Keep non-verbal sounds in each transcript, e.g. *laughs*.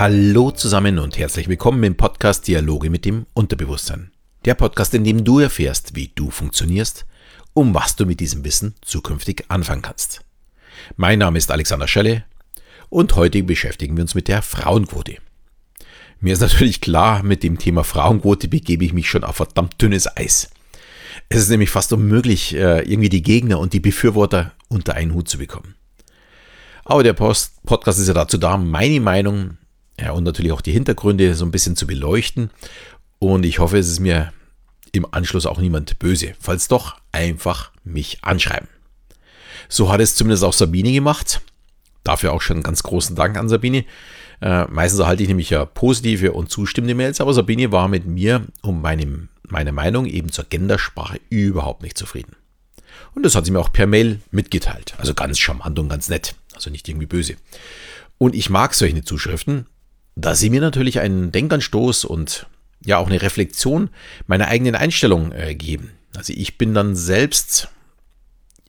Hallo zusammen und herzlich willkommen im Podcast Dialoge mit dem Unterbewusstsein. Der Podcast, in dem du erfährst, wie du funktionierst, um was du mit diesem Wissen zukünftig anfangen kannst. Mein Name ist Alexander Schelle und heute beschäftigen wir uns mit der Frauenquote. Mir ist natürlich klar, mit dem Thema Frauenquote begebe ich mich schon auf verdammt dünnes Eis. Es ist nämlich fast unmöglich, äh, irgendwie die Gegner und die Befürworter unter einen Hut zu bekommen. Aber der Post Podcast ist ja dazu da, meine Meinung ja, und natürlich auch die Hintergründe so ein bisschen zu beleuchten. Und ich hoffe, es ist mir im Anschluss auch niemand böse. Falls doch, einfach mich anschreiben. So hat es zumindest auch Sabine gemacht. Dafür auch schon einen ganz großen Dank an Sabine. Äh, meistens erhalte ich nämlich ja positive und zustimmende Mails, aber Sabine war mit mir um meine, meine Meinung eben zur Gendersprache überhaupt nicht zufrieden. Und das hat sie mir auch per Mail mitgeteilt. Also ganz charmant und ganz nett. Also nicht irgendwie böse. Und ich mag solche Zuschriften, da sie mir natürlich einen Denkanstoß und ja auch eine Reflexion meiner eigenen Einstellung äh, geben. Also ich bin dann selbst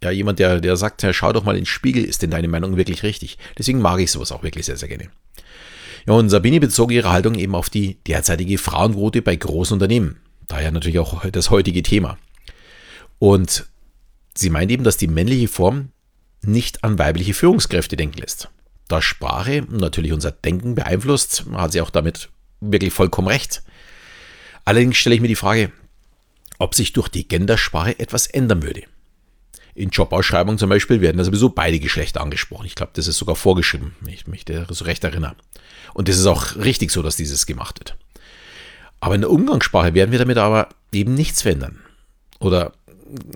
ja jemand, der, der sagt, ja, schau doch mal in den Spiegel, ist denn deine Meinung wirklich richtig? Deswegen mag ich sowas auch wirklich sehr, sehr gerne. Ja, und Sabine bezog ihre Haltung eben auf die derzeitige Frauenquote bei großen Unternehmen. Daher natürlich auch das heutige Thema. Und sie meint eben, dass die männliche Form nicht an weibliche Führungskräfte denken lässt da Sprache natürlich unser Denken beeinflusst, hat sie auch damit wirklich vollkommen recht. Allerdings stelle ich mir die Frage, ob sich durch die Gendersprache etwas ändern würde. In Jobausschreibungen zum Beispiel werden da sowieso beide Geschlechter angesprochen. Ich glaube, das ist sogar vorgeschrieben, wenn ich mich so recht erinnere. Und das ist auch richtig so, dass dieses gemacht wird. Aber in der Umgangssprache werden wir damit aber eben nichts verändern. Oder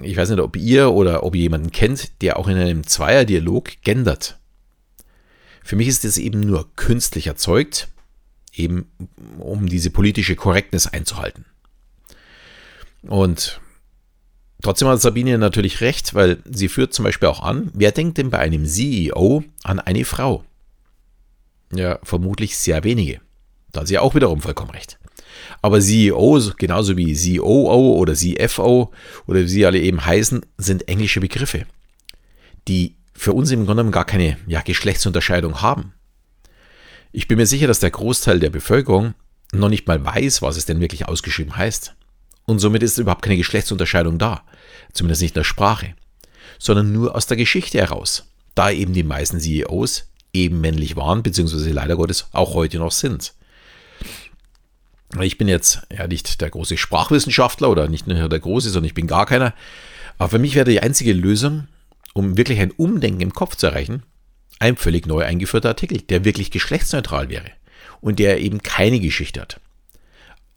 ich weiß nicht, ob ihr oder ob ihr jemanden kennt, der auch in einem Zweierdialog gendert. Für mich ist es eben nur künstlich erzeugt, eben um diese politische Korrektness einzuhalten. Und trotzdem hat Sabine natürlich recht, weil sie führt zum Beispiel auch an, wer denkt denn bei einem CEO an eine Frau? Ja, vermutlich sehr wenige. Da hat sie auch wiederum vollkommen recht. Aber CEOs, genauso wie COO oder CFO oder wie sie alle eben heißen, sind englische Begriffe, die für uns im Grunde genommen gar keine ja, Geschlechtsunterscheidung haben. Ich bin mir sicher, dass der Großteil der Bevölkerung noch nicht mal weiß, was es denn wirklich ausgeschrieben heißt. Und somit ist überhaupt keine Geschlechtsunterscheidung da, zumindest nicht in der Sprache, sondern nur aus der Geschichte heraus, da eben die meisten CEOs eben männlich waren, beziehungsweise leider Gottes auch heute noch sind. Ich bin jetzt ja nicht der große Sprachwissenschaftler oder nicht nur der große, sondern ich bin gar keiner. Aber für mich wäre die einzige Lösung, um wirklich ein Umdenken im Kopf zu erreichen, ein völlig neu eingeführter Artikel, der wirklich geschlechtsneutral wäre und der eben keine Geschichte hat.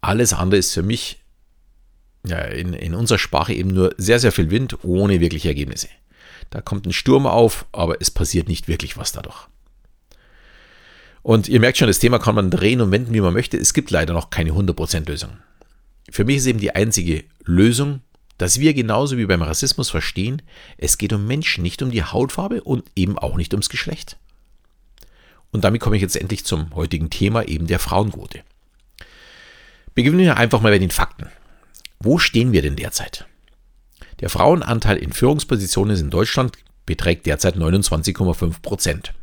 Alles andere ist für mich ja, in, in unserer Sprache eben nur sehr, sehr viel Wind ohne wirkliche Ergebnisse. Da kommt ein Sturm auf, aber es passiert nicht wirklich was dadurch. Und ihr merkt schon, das Thema kann man drehen und wenden, wie man möchte. Es gibt leider noch keine 100% Lösung. Für mich ist eben die einzige Lösung dass wir genauso wie beim Rassismus verstehen, es geht um Menschen, nicht um die Hautfarbe und eben auch nicht ums Geschlecht. Und damit komme ich jetzt endlich zum heutigen Thema, eben der Frauenquote. Beginnen wir einfach mal bei den Fakten. Wo stehen wir denn derzeit? Der Frauenanteil in Führungspositionen in Deutschland beträgt derzeit 29,5 Prozent.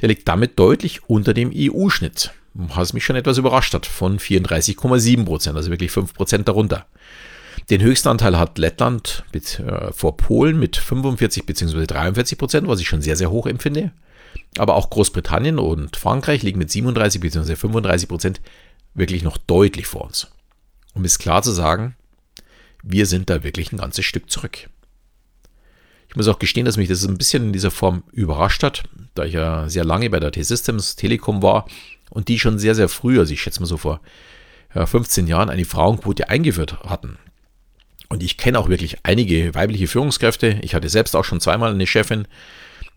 Der liegt damit deutlich unter dem EU-Schnitt, was mich schon etwas überrascht hat, von 34,7 Prozent, also wirklich 5 Prozent darunter. Den höchsten Anteil hat Lettland mit, äh, vor Polen mit 45 bzw. 43 Prozent, was ich schon sehr, sehr hoch empfinde. Aber auch Großbritannien und Frankreich liegen mit 37 bzw. 35 Prozent wirklich noch deutlich vor uns. Um es klar zu sagen, wir sind da wirklich ein ganzes Stück zurück. Ich muss auch gestehen, dass mich das ein bisschen in dieser Form überrascht hat, da ich ja sehr lange bei der T-Systems Telekom war und die schon sehr, sehr früh, also ich schätze mal so vor 15 Jahren, eine Frauenquote eingeführt hatten. Und ich kenne auch wirklich einige weibliche Führungskräfte. Ich hatte selbst auch schon zweimal eine Chefin.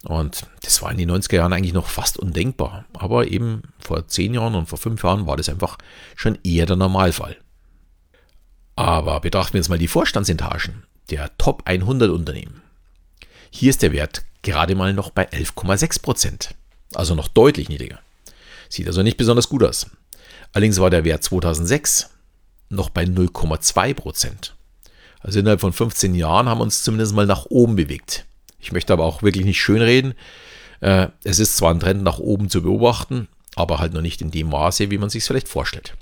Und das war in den 90er Jahren eigentlich noch fast undenkbar. Aber eben vor zehn Jahren und vor fünf Jahren war das einfach schon eher der Normalfall. Aber betrachten wir jetzt mal die Vorstandsetagen der Top 100 Unternehmen. Hier ist der Wert gerade mal noch bei 11,6 Prozent. Also noch deutlich niedriger. Sieht also nicht besonders gut aus. Allerdings war der Wert 2006 noch bei 0,2 Prozent. Also innerhalb von 15 Jahren haben wir uns zumindest mal nach oben bewegt. Ich möchte aber auch wirklich nicht schönreden. Äh, es ist zwar ein Trend nach oben zu beobachten, aber halt noch nicht in dem Maße, wie man sich vielleicht vorstellt.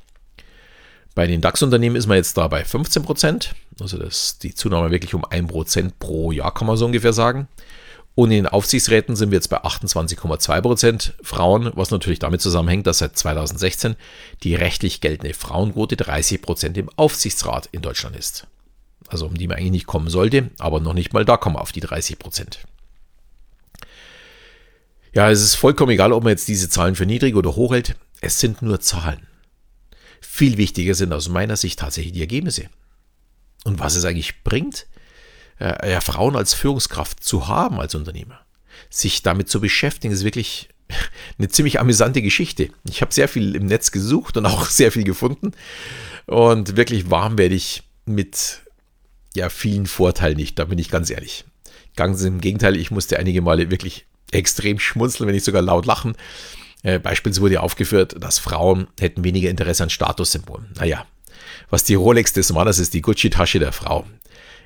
Bei den DAX-Unternehmen ist man jetzt da bei 15 Prozent, also das, die Zunahme wirklich um 1 Prozent pro Jahr, kann man so ungefähr sagen. Und in den Aufsichtsräten sind wir jetzt bei 28,2 Prozent Frauen, was natürlich damit zusammenhängt, dass seit 2016 die rechtlich geltende Frauenquote 30 Prozent im Aufsichtsrat in Deutschland ist. Also um die man eigentlich nicht kommen sollte, aber noch nicht mal da kommen wir auf die 30 Prozent. Ja, es ist vollkommen egal, ob man jetzt diese Zahlen für niedrig oder hoch hält. Es sind nur Zahlen. Viel wichtiger sind aus meiner Sicht tatsächlich die Ergebnisse. Und was es eigentlich bringt, äh, ja, Frauen als Führungskraft zu haben als Unternehmer. Sich damit zu beschäftigen, ist wirklich *laughs* eine ziemlich amüsante Geschichte. Ich habe sehr viel im Netz gesucht und auch *laughs* sehr viel gefunden. Und wirklich warm werde ich mit ja, vielen Vorteilen nicht, da bin ich ganz ehrlich. Ganz im Gegenteil, ich musste einige Male wirklich extrem schmunzeln, wenn nicht sogar laut lachen. Äh, beispielsweise wurde aufgeführt, dass Frauen hätten weniger Interesse an Statussymbolen. Naja, was die Rolex des Mannes ist, die Gucci-Tasche der Frau.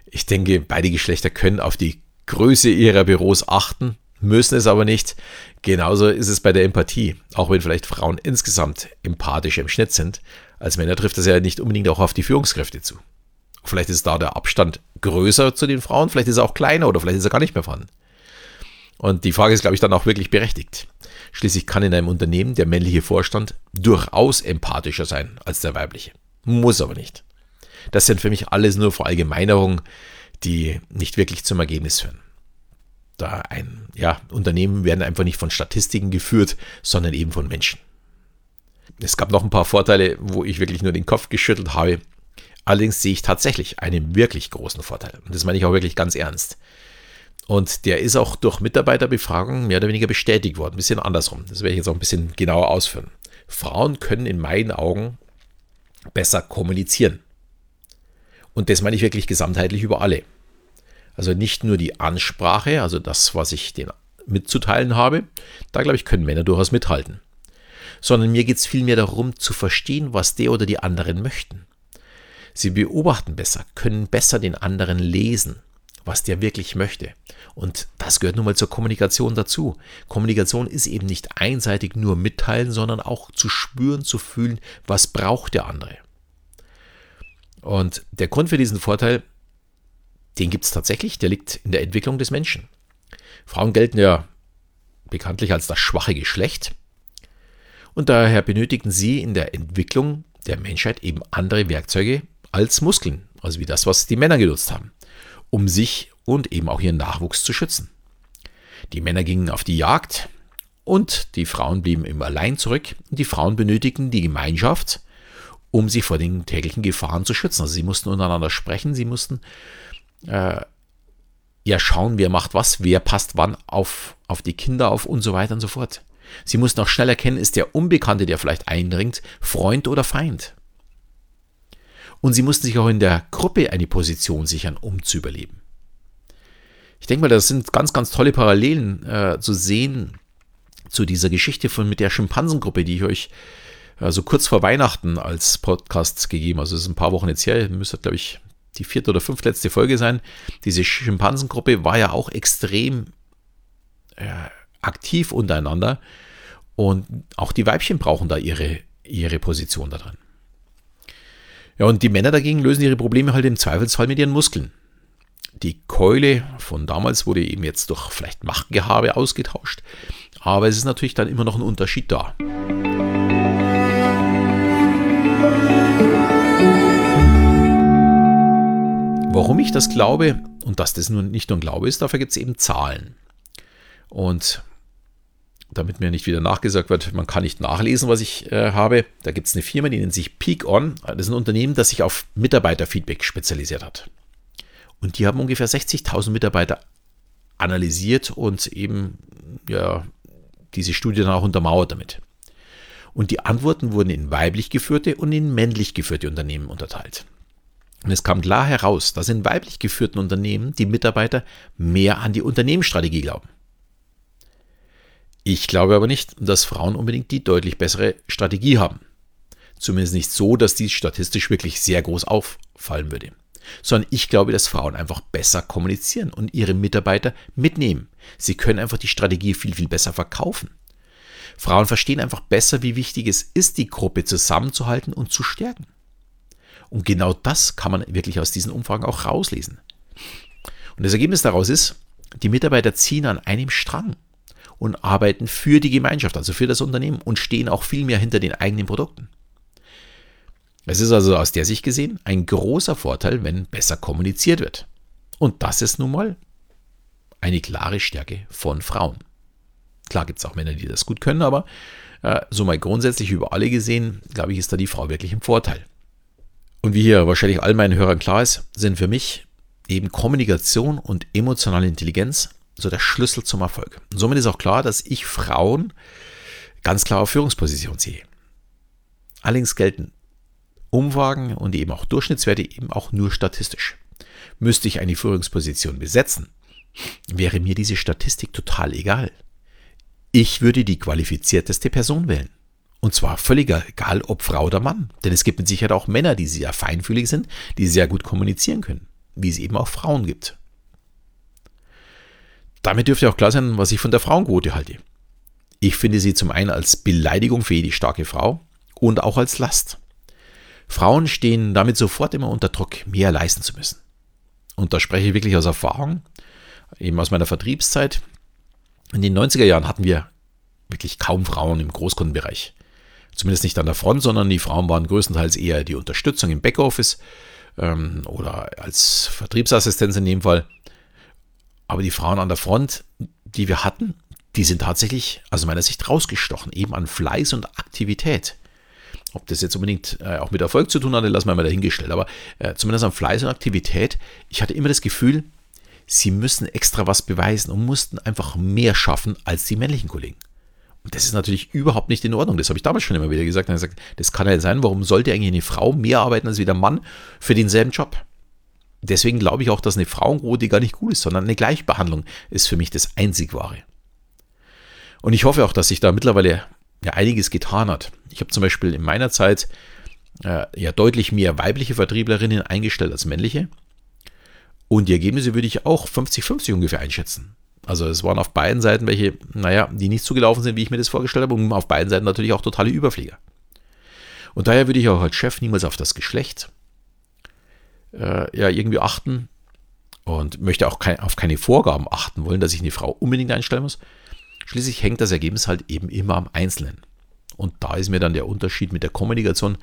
Ich denke, beide Geschlechter können auf die Größe ihrer Büros achten, müssen es aber nicht. Genauso ist es bei der Empathie. Auch wenn vielleicht Frauen insgesamt empathisch im Schnitt sind, als Männer trifft das ja nicht unbedingt auch auf die Führungskräfte zu. Vielleicht ist da der Abstand größer zu den Frauen, vielleicht ist er auch kleiner oder vielleicht ist er gar nicht mehr vorhanden. Und die Frage ist, glaube ich, dann auch wirklich berechtigt. Schließlich kann in einem Unternehmen der männliche Vorstand durchaus empathischer sein als der weibliche. Muss aber nicht. Das sind für mich alles nur Verallgemeinerungen, die nicht wirklich zum Ergebnis führen. Da ein ja, Unternehmen werden einfach nicht von Statistiken geführt, sondern eben von Menschen. Es gab noch ein paar Vorteile, wo ich wirklich nur den Kopf geschüttelt habe. Allerdings sehe ich tatsächlich einen wirklich großen Vorteil. Und das meine ich auch wirklich ganz ernst. Und der ist auch durch Mitarbeiterbefragungen mehr oder weniger bestätigt worden. Ein bisschen andersrum. Das werde ich jetzt auch ein bisschen genauer ausführen. Frauen können in meinen Augen besser kommunizieren. Und das meine ich wirklich gesamtheitlich über alle. Also nicht nur die Ansprache, also das, was ich denen mitzuteilen habe, da glaube ich, können Männer durchaus mithalten. Sondern mir geht es vielmehr darum, zu verstehen, was der oder die anderen möchten. Sie beobachten besser, können besser den anderen lesen was der wirklich möchte. Und das gehört nun mal zur Kommunikation dazu. Kommunikation ist eben nicht einseitig nur mitteilen, sondern auch zu spüren, zu fühlen, was braucht der andere. Und der Grund für diesen Vorteil, den gibt es tatsächlich, der liegt in der Entwicklung des Menschen. Frauen gelten ja bekanntlich als das schwache Geschlecht. Und daher benötigen sie in der Entwicklung der Menschheit eben andere Werkzeuge als Muskeln, also wie das, was die Männer genutzt haben um sich und eben auch ihren Nachwuchs zu schützen. Die Männer gingen auf die Jagd und die Frauen blieben immer allein zurück. Die Frauen benötigten die Gemeinschaft, um sich vor den täglichen Gefahren zu schützen. Also sie mussten untereinander sprechen, sie mussten äh, ja schauen, wer macht was, wer passt wann auf, auf die Kinder auf und so weiter und so fort. Sie mussten auch schnell erkennen, ist der Unbekannte, der vielleicht eindringt, Freund oder Feind. Und sie mussten sich auch in der Gruppe eine Position sichern, um zu überleben. Ich denke mal, das sind ganz, ganz tolle Parallelen äh, zu sehen zu dieser Geschichte von mit der Schimpansengruppe, die ich euch äh, so kurz vor Weihnachten als Podcast gegeben. Also es ist ein paar Wochen jetzt her, müsste glaube ich die vierte oder fünftletzte Folge sein. Diese Schimpansengruppe war ja auch extrem äh, aktiv untereinander und auch die Weibchen brauchen da ihre, ihre Position da drin. Ja, und die Männer dagegen lösen ihre Probleme halt im Zweifelsfall mit ihren Muskeln. Die Keule von damals wurde eben jetzt durch vielleicht Machtgehabe ausgetauscht, aber es ist natürlich dann immer noch ein Unterschied da. Warum ich das glaube und dass das nun nicht nur ein Glaube ist, dafür gibt es eben Zahlen. Und damit mir nicht wieder nachgesagt wird, man kann nicht nachlesen, was ich äh, habe. Da gibt es eine Firma, die nennt sich Peak On. Das ist ein Unternehmen, das sich auf Mitarbeiterfeedback spezialisiert hat. Und die haben ungefähr 60.000 Mitarbeiter analysiert und eben ja, diese Studie dann auch untermauert damit. Und die Antworten wurden in weiblich geführte und in männlich geführte Unternehmen unterteilt. Und es kam klar heraus, dass in weiblich geführten Unternehmen die Mitarbeiter mehr an die Unternehmensstrategie glauben. Ich glaube aber nicht, dass Frauen unbedingt die deutlich bessere Strategie haben. Zumindest nicht so, dass dies statistisch wirklich sehr groß auffallen würde. Sondern ich glaube, dass Frauen einfach besser kommunizieren und ihre Mitarbeiter mitnehmen. Sie können einfach die Strategie viel, viel besser verkaufen. Frauen verstehen einfach besser, wie wichtig es ist, die Gruppe zusammenzuhalten und zu stärken. Und genau das kann man wirklich aus diesen Umfragen auch rauslesen. Und das Ergebnis daraus ist, die Mitarbeiter ziehen an einem Strang und arbeiten für die Gemeinschaft, also für das Unternehmen und stehen auch viel mehr hinter den eigenen Produkten. Es ist also aus der Sicht gesehen ein großer Vorteil, wenn besser kommuniziert wird. Und das ist nun mal eine klare Stärke von Frauen. Klar gibt es auch Männer, die das gut können, aber äh, so mal grundsätzlich über alle gesehen, glaube ich, ist da die Frau wirklich im Vorteil. Und wie hier wahrscheinlich all meinen Hörern klar ist, sind für mich eben Kommunikation und emotionale Intelligenz so der Schlüssel zum Erfolg. Und somit ist auch klar, dass ich Frauen ganz klar auf Führungsposition sehe. Allerdings gelten Umfragen und eben auch Durchschnittswerte eben auch nur statistisch. Müsste ich eine Führungsposition besetzen, wäre mir diese Statistik total egal. Ich würde die qualifizierteste Person wählen. Und zwar völlig egal, ob Frau oder Mann. Denn es gibt mit Sicherheit auch Männer, die sehr feinfühlig sind, die sehr gut kommunizieren können, wie es eben auch Frauen gibt. Damit dürfte auch klar sein, was ich von der Frauenquote halte. Ich finde sie zum einen als Beleidigung für jede starke Frau und auch als Last. Frauen stehen damit sofort immer unter Druck, mehr leisten zu müssen. Und da spreche ich wirklich aus Erfahrung, eben aus meiner Vertriebszeit. In den 90er Jahren hatten wir wirklich kaum Frauen im Großkundenbereich. Zumindest nicht an der Front, sondern die Frauen waren größtenteils eher die Unterstützung im Backoffice ähm, oder als Vertriebsassistenz in dem Fall. Aber die Frauen an der Front, die wir hatten, die sind tatsächlich aus meiner Sicht rausgestochen, eben an Fleiß und Aktivität. Ob das jetzt unbedingt äh, auch mit Erfolg zu tun hatte, lassen wir mal dahingestellt. Aber äh, zumindest an Fleiß und Aktivität. Ich hatte immer das Gefühl, sie müssen extra was beweisen und mussten einfach mehr schaffen als die männlichen Kollegen. Und das ist natürlich überhaupt nicht in Ordnung. Das habe ich damals schon immer wieder gesagt. gesagt das kann ja sein, warum sollte eigentlich eine Frau mehr arbeiten als wie der Mann für denselben Job? Deswegen glaube ich auch, dass eine Frauenquote gar nicht gut ist, sondern eine Gleichbehandlung ist für mich das einzig wahre. Und ich hoffe auch, dass sich da mittlerweile ja einiges getan hat. Ich habe zum Beispiel in meiner Zeit äh, ja deutlich mehr weibliche Vertrieblerinnen eingestellt als männliche. Und die Ergebnisse würde ich auch 50-50 ungefähr einschätzen. Also es waren auf beiden Seiten welche, naja, die nicht so gelaufen sind, wie ich mir das vorgestellt habe, und auf beiden Seiten natürlich auch totale Überflieger. Und daher würde ich auch als Chef niemals auf das Geschlecht äh, ja irgendwie achten und möchte auch kein, auf keine Vorgaben achten wollen, dass ich eine Frau unbedingt einstellen muss, Schließlich hängt das Ergebnis halt eben immer am Einzelnen. Und da ist mir dann der Unterschied mit der Kommunikation,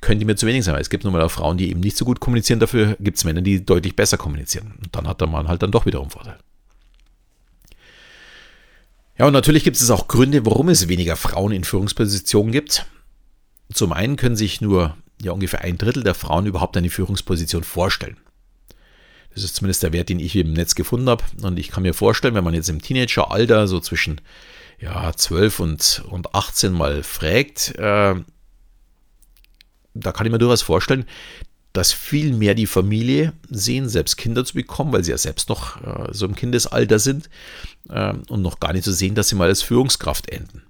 könnte mir zu wenig sein. Es gibt nun mal auch Frauen, die eben nicht so gut kommunizieren, dafür gibt es Männer, die deutlich besser kommunizieren. Und dann hat der Mann halt dann doch wiederum Vorteil. Ja, und natürlich gibt es auch Gründe, warum es weniger Frauen in Führungspositionen gibt. Zum einen können sich nur ja, ungefähr ein Drittel der Frauen überhaupt eine Führungsposition vorstellen. Das ist zumindest der Wert, den ich im Netz gefunden habe. Und ich kann mir vorstellen, wenn man jetzt im Teenageralter so zwischen ja, 12 und, und 18 mal fragt, äh, da kann ich mir durchaus vorstellen, dass viel mehr die Familie sehen, selbst Kinder zu bekommen, weil sie ja selbst noch äh, so im Kindesalter sind äh, und noch gar nicht so sehen, dass sie mal als Führungskraft enden.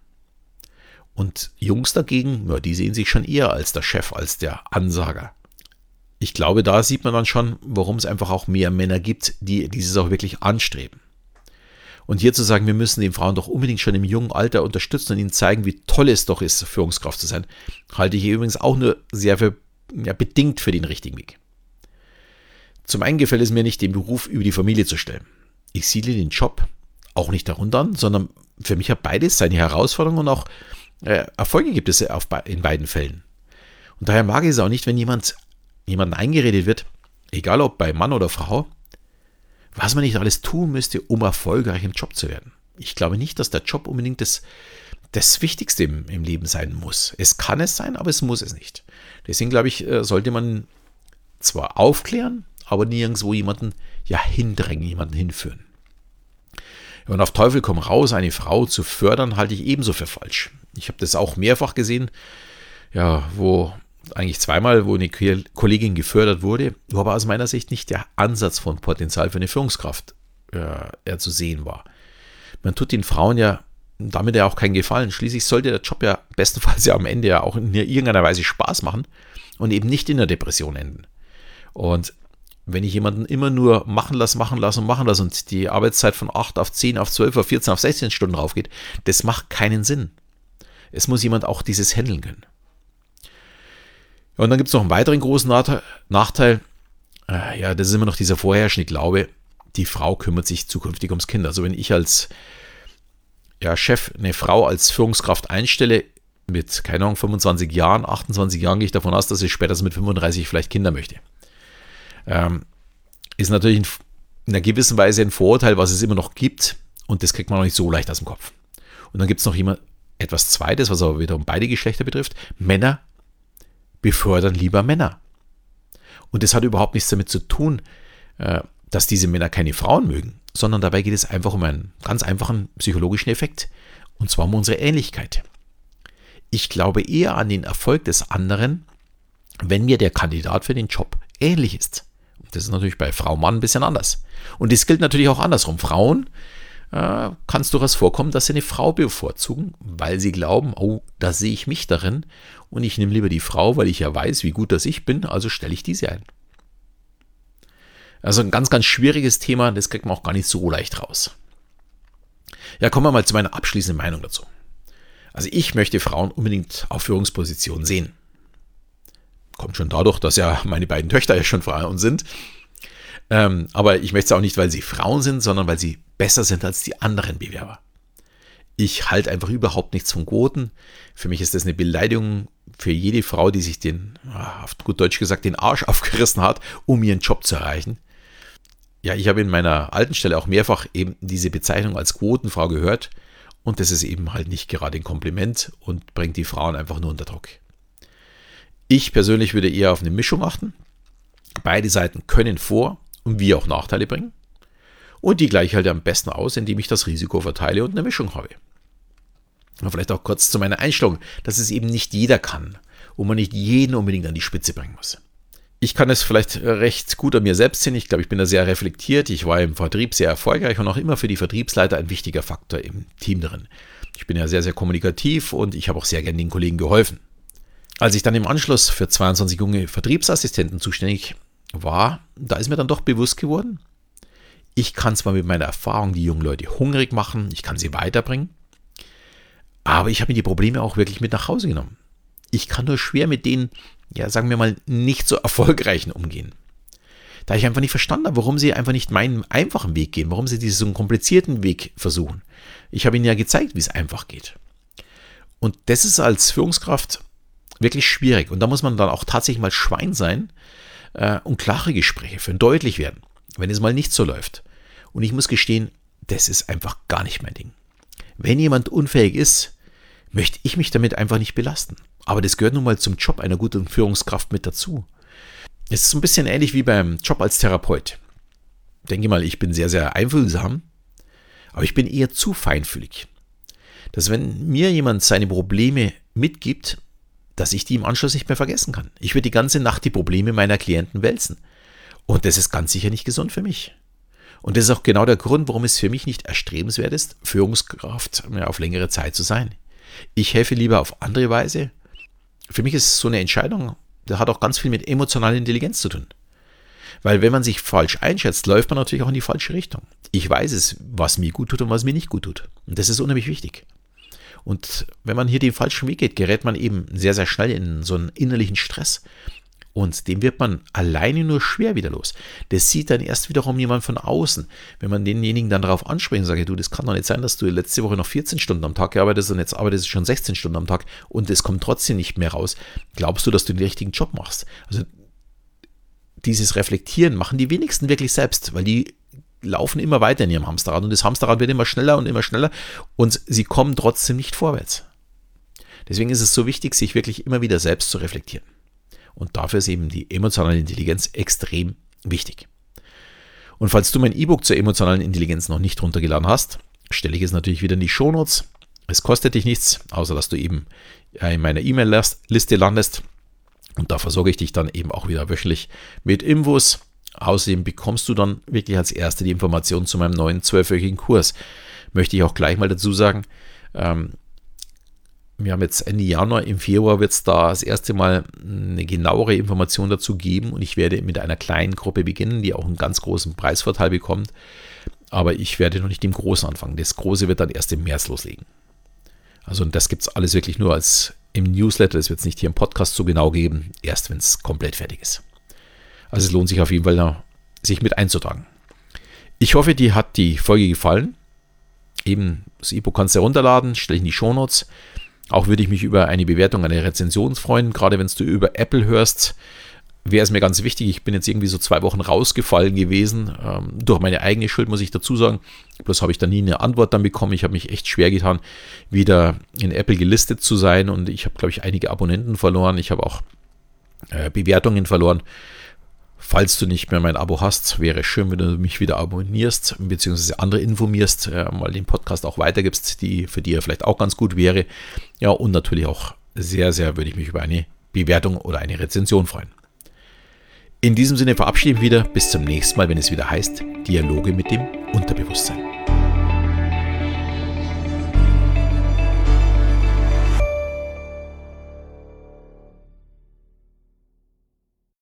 Und Jungs dagegen, ja, die sehen sich schon eher als der Chef, als der Ansager ich glaube, da sieht man dann schon, warum es einfach auch mehr Männer gibt, die dieses auch wirklich anstreben. Und hier zu sagen, wir müssen den Frauen doch unbedingt schon im jungen Alter unterstützen und ihnen zeigen, wie toll es doch ist, Führungskraft zu sein, halte ich übrigens auch nur sehr für, ja, bedingt für den richtigen Weg. Zum einen gefällt es mir nicht, den Beruf über die Familie zu stellen. Ich siedle den Job auch nicht darunter an, sondern für mich hat beides seine Herausforderungen und auch äh, Erfolge gibt es auf, in beiden Fällen. Und daher mag ich es auch nicht, wenn jemand jemandem eingeredet wird, egal ob bei Mann oder Frau, was man nicht alles tun müsste, um erfolgreich im Job zu werden. Ich glaube nicht, dass der Job unbedingt das, das Wichtigste im, im Leben sein muss. Es kann es sein, aber es muss es nicht. Deswegen glaube ich, äh, sollte man zwar aufklären, aber nirgendwo jemanden ja hindrängen, jemanden hinführen. Und auf Teufel komm raus, eine Frau zu fördern, halte ich ebenso für falsch. Ich habe das auch mehrfach gesehen, ja, wo eigentlich zweimal, wo eine Kollegin gefördert wurde, wo aber aus meiner Sicht nicht der Ansatz von Potenzial für eine Führungskraft äh, zu sehen war. Man tut den Frauen ja damit ja auch keinen Gefallen. Schließlich sollte der Job ja bestenfalls ja am Ende ja auch in irgendeiner Weise Spaß machen und eben nicht in der Depression enden. Und wenn ich jemanden immer nur machen lasse, machen lasse und machen lasse und die Arbeitszeit von 8 auf 10, auf 12, auf 14, auf 16 Stunden raufgeht, das macht keinen Sinn. es muss jemand auch dieses handeln können. Und dann gibt es noch einen weiteren großen Nachteil. Äh, ja, das ist immer noch dieser vorherrschende Glaube, die Frau kümmert sich zukünftig ums Kind. Also wenn ich als ja, Chef eine Frau als Führungskraft einstelle, mit, keine Ahnung, 25 Jahren, 28 Jahren gehe ich davon aus, dass sie spätestens mit 35 vielleicht Kinder möchte. Ähm, ist natürlich in, in einer gewissen Weise ein Vorurteil, was es immer noch gibt. Und das kriegt man noch nicht so leicht aus dem Kopf. Und dann gibt es noch immer etwas Zweites, was aber wiederum beide Geschlechter betrifft. Männer befördern lieber Männer. Und das hat überhaupt nichts damit zu tun, äh, dass diese Männer keine Frauen mögen, sondern dabei geht es einfach um einen ganz einfachen psychologischen Effekt. Und zwar um unsere Ähnlichkeit. Ich glaube eher an den Erfolg des anderen, wenn mir der Kandidat für den Job ähnlich ist. Das ist natürlich bei Frau Mann ein bisschen anders. Und das gilt natürlich auch andersrum. Frauen äh, kann es durchaus vorkommen, dass sie eine Frau bevorzugen, weil sie glauben, oh, da sehe ich mich darin und ich nehme lieber die Frau, weil ich ja weiß, wie gut das ich bin, also stelle ich diese ein. Also ein ganz, ganz schwieriges Thema, das kriegt man auch gar nicht so leicht raus. Ja, kommen wir mal zu meiner abschließenden Meinung dazu. Also ich möchte Frauen unbedingt auf Führungspositionen sehen. Kommt schon dadurch, dass ja meine beiden Töchter ja schon Frauen sind. Ähm, aber ich möchte es auch nicht, weil sie Frauen sind, sondern weil sie besser sind als die anderen Bewerber. Ich halte einfach überhaupt nichts von Quoten. Für mich ist das eine Beleidigung für jede Frau, die sich den, ah, auf gut Deutsch gesagt, den Arsch *laughs* aufgerissen hat, um ihren Job zu erreichen. Ja, ich habe in meiner alten Stelle auch mehrfach eben diese Bezeichnung als Quotenfrau gehört und das ist eben halt nicht gerade ein Kompliment und bringt die Frauen einfach nur unter Druck. Ich persönlich würde eher auf eine Mischung achten. Beide Seiten können Vor- und wie auch Nachteile bringen. Und die gleiche halt am besten aus, indem ich das Risiko verteile und eine Mischung habe. Und vielleicht auch kurz zu meiner Einstellung, dass es eben nicht jeder kann und man nicht jeden unbedingt an die Spitze bringen muss. Ich kann es vielleicht recht gut an mir selbst sehen. Ich glaube, ich bin da sehr reflektiert. Ich war im Vertrieb sehr erfolgreich und auch immer für die Vertriebsleiter ein wichtiger Faktor im Team drin. Ich bin ja sehr, sehr kommunikativ und ich habe auch sehr gerne den Kollegen geholfen. Als ich dann im Anschluss für 22 junge Vertriebsassistenten zuständig war, da ist mir dann doch bewusst geworden, ich kann zwar mit meiner Erfahrung die jungen Leute hungrig machen, ich kann sie weiterbringen, aber ich habe mir die Probleme auch wirklich mit nach Hause genommen. Ich kann nur schwer mit denen ja, sagen wir mal, nicht so *laughs* erfolgreichen umgehen. Da ich einfach nicht verstanden habe, warum sie einfach nicht meinen einfachen Weg gehen, warum sie diesen komplizierten Weg versuchen. Ich habe ihnen ja gezeigt, wie es einfach geht. Und das ist als Führungskraft wirklich schwierig. Und da muss man dann auch tatsächlich mal Schwein sein äh, und klare Gespräche führen, deutlich werden, wenn es mal nicht so läuft. Und ich muss gestehen, das ist einfach gar nicht mein Ding. Wenn jemand unfähig ist, möchte ich mich damit einfach nicht belasten. Aber das gehört nun mal zum Job einer guten Führungskraft mit dazu. Es ist so ein bisschen ähnlich wie beim Job als Therapeut. Denke mal, ich bin sehr, sehr einfühlsam, aber ich bin eher zu feinfühlig. Dass wenn mir jemand seine Probleme mitgibt, dass ich die im Anschluss nicht mehr vergessen kann. Ich würde die ganze Nacht die Probleme meiner Klienten wälzen. Und das ist ganz sicher nicht gesund für mich. Und das ist auch genau der Grund, warum es für mich nicht erstrebenswert ist, Führungskraft auf längere Zeit zu sein. Ich helfe lieber auf andere Weise für mich ist so eine Entscheidung, das hat auch ganz viel mit emotionaler Intelligenz zu tun. Weil wenn man sich falsch einschätzt, läuft man natürlich auch in die falsche Richtung. Ich weiß es, was mir gut tut und was mir nicht gut tut. Und das ist unheimlich wichtig. Und wenn man hier den falschen Weg geht, gerät man eben sehr, sehr schnell in so einen innerlichen Stress. Und dem wird man alleine nur schwer wieder los. Das sieht dann erst wiederum jemand von außen. Wenn man denjenigen dann darauf anspricht und sagt, du, das kann doch nicht sein, dass du letzte Woche noch 14 Stunden am Tag gearbeitet hast und jetzt arbeitest du schon 16 Stunden am Tag und es kommt trotzdem nicht mehr raus. Glaubst du, dass du den richtigen Job machst? Also dieses Reflektieren machen die wenigsten wirklich selbst, weil die laufen immer weiter in ihrem Hamsterrad und das Hamsterrad wird immer schneller und immer schneller und sie kommen trotzdem nicht vorwärts. Deswegen ist es so wichtig, sich wirklich immer wieder selbst zu reflektieren. Und dafür ist eben die emotionale Intelligenz extrem wichtig. Und falls du mein E-Book zur emotionalen Intelligenz noch nicht runtergeladen hast, stelle ich es natürlich wieder in die Shownotes. Es kostet dich nichts, außer dass du eben in meiner E-Mail-Liste landest. Und da versorge ich dich dann eben auch wieder wöchentlich mit Infos. Außerdem bekommst du dann wirklich als Erste die Informationen zu meinem neuen zwölfwöchigen Kurs. Möchte ich auch gleich mal dazu sagen, ähm, wir haben jetzt Ende Januar, im Februar wird es da das erste Mal eine genauere Information dazu geben und ich werde mit einer kleinen Gruppe beginnen, die auch einen ganz großen Preisvorteil bekommt. Aber ich werde noch nicht im Großen anfangen. Das Große wird dann erst im März loslegen. Also das gibt es alles wirklich nur als im Newsletter. Das wird es nicht hier im Podcast so genau geben, erst wenn es komplett fertig ist. Also es lohnt sich auf jeden Fall, sich mit einzutragen. Ich hoffe, dir hat die Folge gefallen. Eben das E-Book kannst du herunterladen, stelle ich in die Shownotes. Auch würde ich mich über eine Bewertung, eine Rezension freuen, gerade wenn du über Apple hörst wäre es mir ganz wichtig. Ich bin jetzt irgendwie so zwei Wochen rausgefallen gewesen, ähm, durch meine eigene Schuld, muss ich dazu sagen. Bloß habe ich da nie eine Antwort dann bekommen. Ich habe mich echt schwer getan, wieder in Apple gelistet zu sein und ich habe, glaube ich, einige Abonnenten verloren. Ich habe auch äh, Bewertungen verloren. Falls du nicht mehr mein Abo hast, wäre schön, wenn du mich wieder abonnierst, beziehungsweise andere informierst, mal den Podcast auch weitergibst, die für die vielleicht auch ganz gut wäre. Ja, und natürlich auch sehr, sehr würde ich mich über eine Bewertung oder eine Rezension freuen. In diesem Sinne verabschiede ich mich wieder. Bis zum nächsten Mal, wenn es wieder heißt Dialoge mit dem Unterbewusstsein.